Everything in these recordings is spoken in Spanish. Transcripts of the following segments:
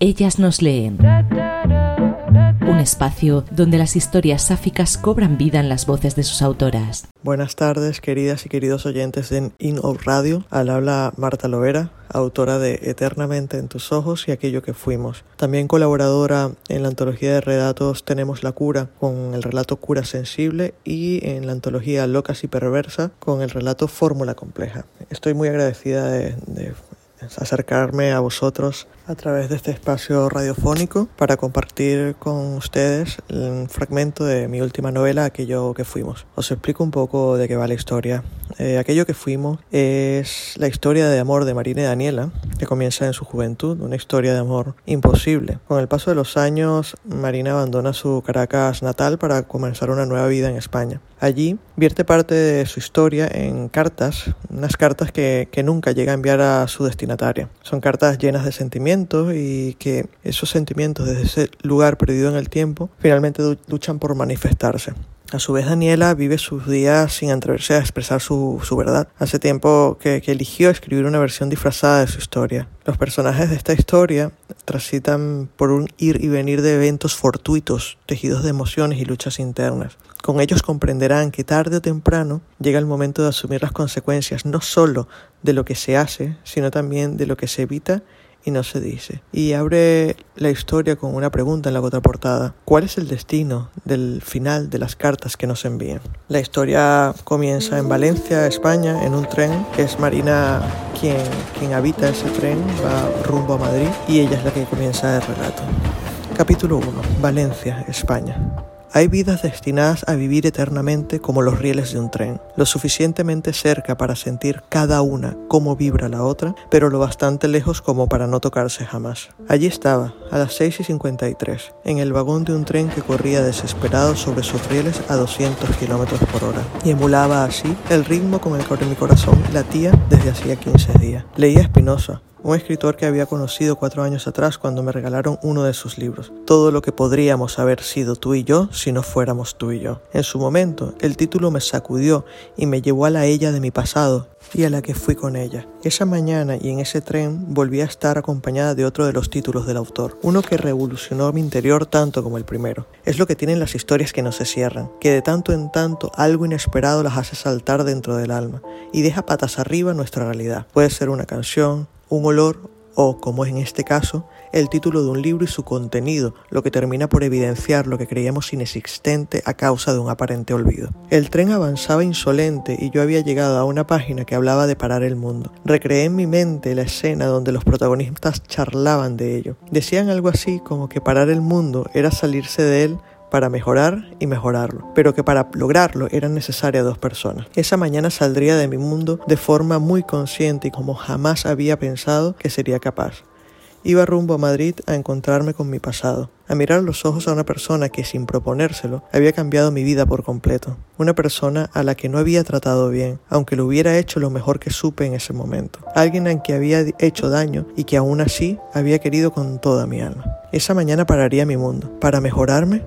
Ellas nos leen. Un espacio donde las historias sáficas cobran vida en las voces de sus autoras. Buenas tardes, queridas y queridos oyentes de In Out Radio. Al habla Marta Lovera, autora de Eternamente en tus ojos y aquello que fuimos. También colaboradora en la antología de relatos Tenemos la cura con el relato Cura Sensible y en la antología Locas y Perversa con el relato Fórmula Compleja. Estoy muy agradecida de, de acercarme a vosotros a través de este espacio radiofónico para compartir con ustedes un fragmento de mi última novela, Aquello que fuimos. Os explico un poco de qué va la historia. Eh, aquello que fuimos es la historia de amor de Marina y Daniela, que comienza en su juventud, una historia de amor imposible. Con el paso de los años, Marina abandona su Caracas natal para comenzar una nueva vida en España. Allí vierte parte de su historia en cartas, unas cartas que, que nunca llega a enviar a su Son cartas llenas de sentimientos y que esos sentimientos desde ese lugar perdido en el tiempo finalmente luchan por manifestarse. A su vez, Daniela vive sus días sin atreverse a expresar su, su verdad. Hace tiempo que, eligió escribir una versión disfrazada de su historia. Los personajes de esta historia transitan por un ir y venir de eventos fortuitos, tejidos de emociones y luchas internas. Con ellos comprenderán que tarde o temprano llega el momento de asumir las consecuencias no solo de lo que se hace, sino también de lo que se evita y no se dice. Y abre la historia con una pregunta en la contraportada. ¿Cuál es el destino del final de las cartas que nos envían? La historia comienza en Valencia, España, en un tren. Es Marina quien, quien habita ese tren, va rumbo a Madrid y ella es la que comienza el relato. Capítulo 1. Valencia, España. Hay vidas destinadas a vivir eternamente como los rieles de un tren, lo suficientemente cerca para sentir cada una cómo vibra la otra, pero lo bastante lejos como para no tocarse jamás. Allí estaba, a las 6 y 53, en el vagón de un tren que corría desesperado sobre sus rieles a 200 kilómetros por hora, y emulaba así el ritmo con el que mi corazón latía desde hacía 15 días. Leía Spinoza, un escritor que había conocido cuatro años atrás cuando me regalaron uno de sus libros. Todo lo que podríamos haber sido tú y yo si no fuéramos tú y yo. En su momento, el título me sacudió y me llevó a la ella de mi pasado y a la que fui con ella. Esa mañana y en ese tren volví a estar acompañada de otro de los títulos del autor, uno que revolucionó mi interior tanto como el primero. Es lo que tienen las historias que no se cierran, que de tanto en tanto algo inesperado las hace saltar dentro del alma y deja patas arriba nuestra realidad. Puede ser una canción, un olor o, como es en este caso, el título de un libro y su contenido, lo que termina por evidenciar lo que creíamos inexistente a causa de un aparente olvido. El tren avanzaba insolente y yo había llegado a una página que hablaba de parar el mundo. Recreé en mi mente la escena donde los protagonistas charlaban de ello. Decían algo así como que parar el mundo era salirse de él para mejorar y mejorarlo, pero que para lograrlo eran necesarias dos personas. Esa mañana saldría de mi mundo de forma muy consciente y como jamás había pensado que sería capaz. Iba rumbo a Madrid a encontrarme con mi pasado, a mirar los ojos a una persona que sin proponérselo había cambiado mi vida por completo, una persona a la que no había tratado bien, aunque lo hubiera hecho lo mejor que supe en ese momento, alguien a quien había hecho daño y que aún así había querido con toda mi alma. Esa mañana pararía mi mundo, para mejorarme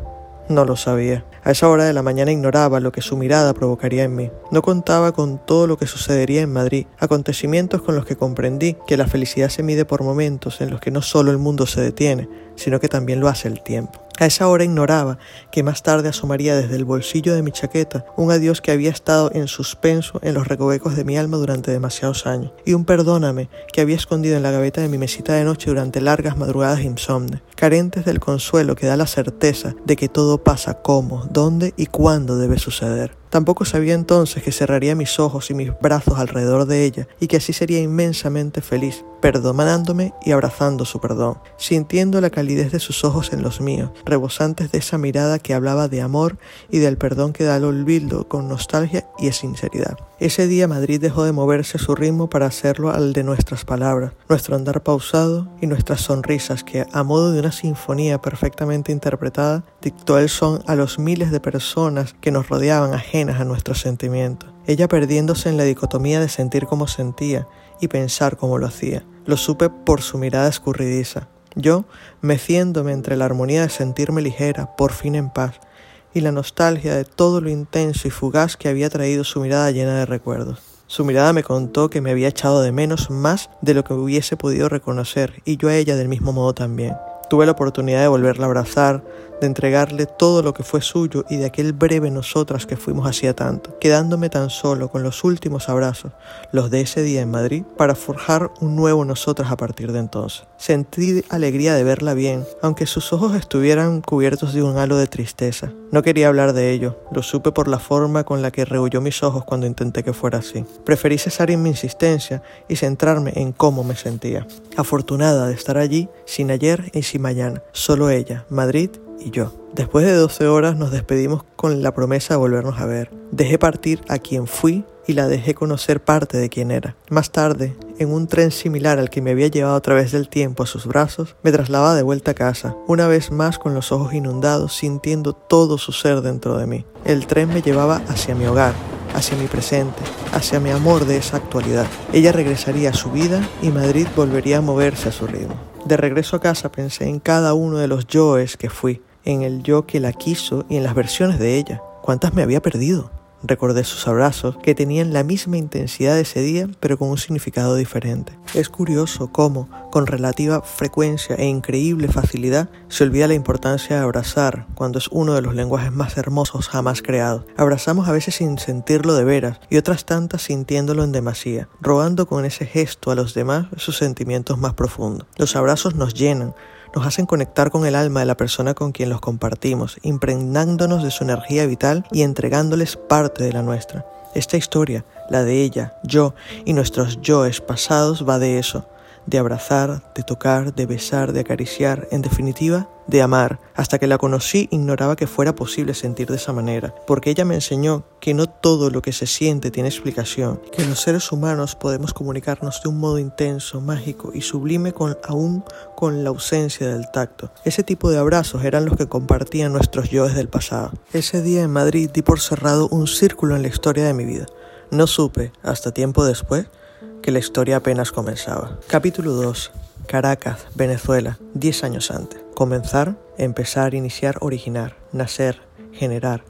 no lo sabía. A esa hora de la mañana ignoraba lo que su mirada provocaría en mí. No contaba con todo lo que sucedería en Madrid, acontecimientos con los que comprendí que la felicidad se mide por momentos en los que no solo el mundo se detiene, sino que también lo hace el tiempo. A esa hora ignoraba que más tarde asomaría desde el bolsillo de mi chaqueta un adiós que había estado en suspenso en los recovecos de mi alma durante demasiados años, y un perdóname que había escondido en la gaveta de mi mesita de noche durante largas madrugadas insomnes, carentes del consuelo que da la certeza de que todo pasa cómo, dónde y cuándo debe suceder. Tampoco sabía entonces que cerraría mis ojos y mis brazos alrededor de ella y que así sería inmensamente feliz, perdonándome y abrazando su perdón, sintiendo la calidez de sus ojos en los míos, rebosantes de esa mirada que hablaba de amor y del perdón que da al olvido con nostalgia y sinceridad. Ese día Madrid dejó de moverse a su ritmo para hacerlo al de nuestras palabras, nuestro andar pausado y nuestras sonrisas que, a modo de una sinfonía perfectamente interpretada, dictó el son a los miles de personas que nos rodeaban ajenas a nuestros sentimientos. Ella perdiéndose en la dicotomía de sentir como sentía y pensar como lo hacía. Lo supe por su mirada escurridiza. Yo, meciéndome entre la armonía de sentirme ligera, por fin en paz, y la nostalgia de todo lo intenso y fugaz que había traído su mirada llena de recuerdos. Su mirada me contó que me había echado de menos más de lo que hubiese podido reconocer y yo a ella del mismo modo también. Tuve la oportunidad de volverla a abrazar, de entregarle todo lo que fue suyo y de aquel breve nosotras que fuimos hacía tanto, quedándome tan solo con los últimos abrazos, los de ese día en Madrid, para forjar un nuevo nosotras a partir de entonces. Sentí alegría de verla bien, aunque sus ojos estuvieran cubiertos de un halo de tristeza. No quería hablar de ello, lo supe por la forma con la que rehuyó mis ojos cuando intenté que fuera así. Preferí cesar en mi insistencia y centrarme en cómo me sentía. Afortunada de estar allí, sin ayer y sin mañana. Solo ella, Madrid y yo. Después de 12 horas nos despedimos con la promesa de volvernos a ver. Dejé partir a quien fui y la dejé conocer parte de quien era. Más tarde, en un tren similar al que me había llevado a través del tiempo a sus brazos, me trasladaba de vuelta a casa, una vez más con los ojos inundados, sintiendo todo su ser dentro de mí. El tren me llevaba hacia mi hogar, hacia mi presente, hacia mi amor de esa actualidad. Ella regresaría a su vida y Madrid volvería a moverse a su ritmo. De regreso a casa pensé en cada uno de los yoes que fui, en el yo que la quiso y en las versiones de ella. ¿Cuántas me había perdido? Recordé sus abrazos, que tenían la misma intensidad ese día, pero con un significado diferente. Es curioso cómo, con relativa frecuencia e increíble facilidad, se olvida la importancia de abrazar cuando es uno de los lenguajes más hermosos jamás creados. Abrazamos a veces sin sentirlo de veras y otras tantas sintiéndolo en demasía, robando con ese gesto a los demás sus sentimientos más profundos. Los abrazos nos llenan, nos hacen conectar con el alma de la persona con quien los compartimos, impregnándonos de su energía vital y entregándoles parte de la nuestra. Esta historia, la de ella, yo y nuestros yoes pasados va de eso, de abrazar, de tocar, de besar, de acariciar, en definitiva, de amar. Hasta que la conocí ignoraba que fuera posible sentir de esa manera, porque ella me enseñó que no todo lo que se siente tiene explicación, que los seres humanos podemos comunicarnos de un modo intenso, mágico y sublime con aún con la ausencia del tacto. Ese tipo de abrazos eran los que compartían nuestros yoes del pasado. Ese día en Madrid di por cerrado un círculo en la historia de mi vida. No supe, hasta tiempo después, que la historia apenas comenzaba. Capítulo 2. Caracas, Venezuela, 10 años antes. Comenzar, empezar, iniciar, originar, nacer, generar,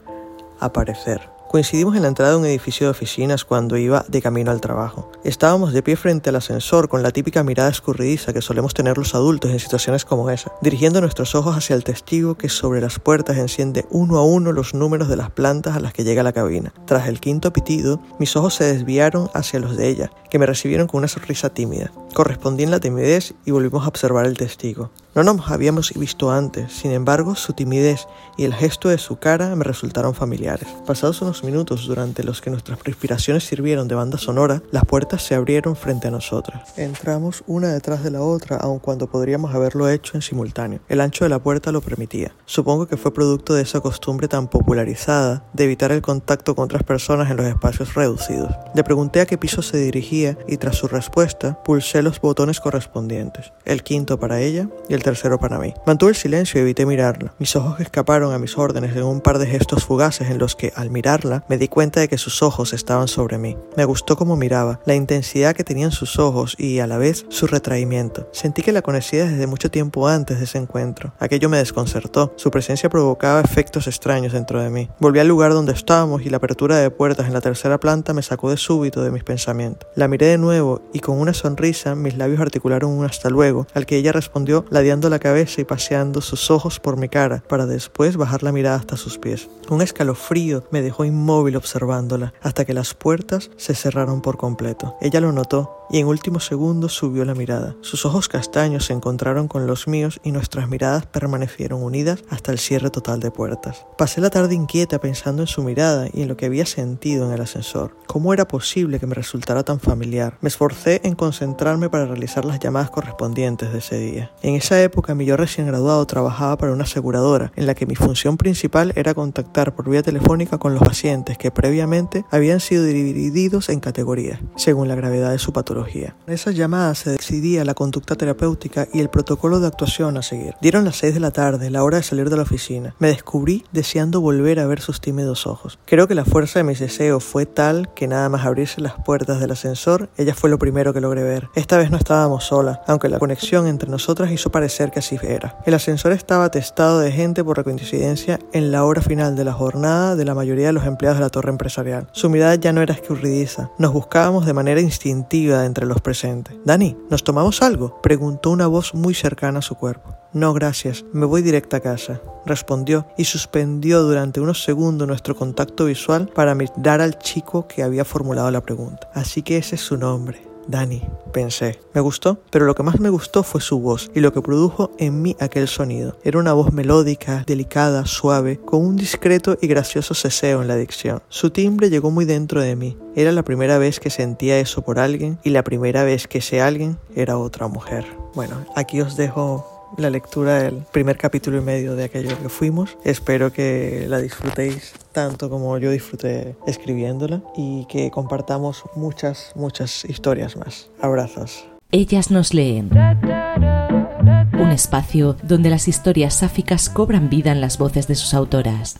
aparecer. Coincidimos en la entrada de un edificio de oficinas cuando iba de camino al trabajo. Estábamos de pie frente al ascensor con la típica mirada escurridiza que solemos tener los adultos en situaciones como esa, dirigiendo nuestros ojos hacia el testigo que sobre las puertas enciende uno a uno los números de las plantas a las que llega la cabina. Tras el quinto pitido, mis ojos se desviaron hacia los de ella, que me recibieron con una sonrisa tímida. Correspondí en la timidez y volvimos a observar el testigo. No nos habíamos visto antes, sin embargo, su timidez y el gesto de su cara me resultaron familiares. Pasados unos minutos durante los que nuestras respiraciones sirvieron de banda sonora, las puertas se abrieron frente a nosotras. Entramos una detrás de la otra, aun cuando podríamos haberlo hecho en simultáneo. El ancho de la puerta lo permitía. Supongo que fue producto de esa costumbre tan popularizada de evitar el contacto con otras personas en los espacios reducidos. Le pregunté a qué piso se dirigía y tras su respuesta pulsé los botones correspondientes, el quinto para ella y el tercero para mí. Mantuve el silencio y evité mirarla. Mis ojos escaparon a mis órdenes en un par de gestos fugaces en los que, al mirarla, me di cuenta de que sus ojos estaban sobre mí. Me gustó cómo miraba, la intensidad que tenían sus ojos y, a la vez, su retraimiento. Sentí que la conocía desde mucho tiempo antes de ese encuentro. Aquello me desconcertó. Su presencia provocaba efectos extraños dentro de mí. Volví al lugar donde estábamos y la apertura de puertas en la tercera planta me sacó de súbito de mis pensamientos. La miré de nuevo y con una sonrisa mis labios articularon un hasta luego, al que ella respondió la cabeza y paseando sus ojos por mi cara, para después bajar la mirada hasta sus pies. Un escalofrío me dejó inmóvil observándola, hasta que las puertas se cerraron por completo. Ella lo notó y en último segundo subió la mirada. Sus ojos castaños se encontraron con los míos y nuestras miradas permanecieron unidas hasta el cierre total de puertas. Pasé la tarde inquieta pensando en su mirada y en lo que había sentido en el ascensor. ¿Cómo era posible que me resultara tan familiar? Me esforcé en concentrarme para realizar las llamadas correspondientes de ese día. En esa época mi yo recién graduado trabajaba para una aseguradora en la que mi función principal era contactar por vía telefónica con los pacientes que previamente habían sido divididos en categorías, según la gravedad de su patología En esa llamada se decidía la conducta terapéutica y el protocolo de actuación a seguir. Dieron las 6 de la tarde, la hora de salir de la oficina. Me descubrí deseando volver a ver sus tímidos ojos. Creo que la fuerza de mis deseos fue tal que nada más abrirse las puertas del ascensor, ella fue lo primero que logré ver. Esta vez no estábamos solas, aunque la conexión entre nosotras hizo parecer que así era. El ascensor estaba atestado de gente por coincidencia en la hora final de la jornada de la mayoría de los empleados de la torre empresarial. Su mirada ya no era escurridiza. Nos buscábamos de manera instintiva entre los presentes. Dani, ¿nos tomamos algo? preguntó una voz muy cercana a su cuerpo. No, gracias, me voy directa a casa, respondió y suspendió durante unos segundos nuestro contacto visual para mirar al chico que había formulado la pregunta. Así que ese es su nombre, Dani, pensé. Me gustó, pero lo que más me gustó fue su voz y lo que produjo en mí aquel sonido. Era una voz melódica, delicada, suave, con un discreto y gracioso ceseo en la dicción. Su timbre llegó muy dentro de mí. Era la primera vez que sentía eso por alguien y la primera vez que ese alguien era otra mujer. Bueno, aquí os dejo la lectura del primer capítulo y medio de aquello que fuimos. Espero que la disfrutéis tanto como yo disfruté escribiéndola y que compartamos muchas, muchas historias más. Abrazos. Ellas nos leen. Un espacio donde las historias sáficas cobran vida en las voces de sus autoras.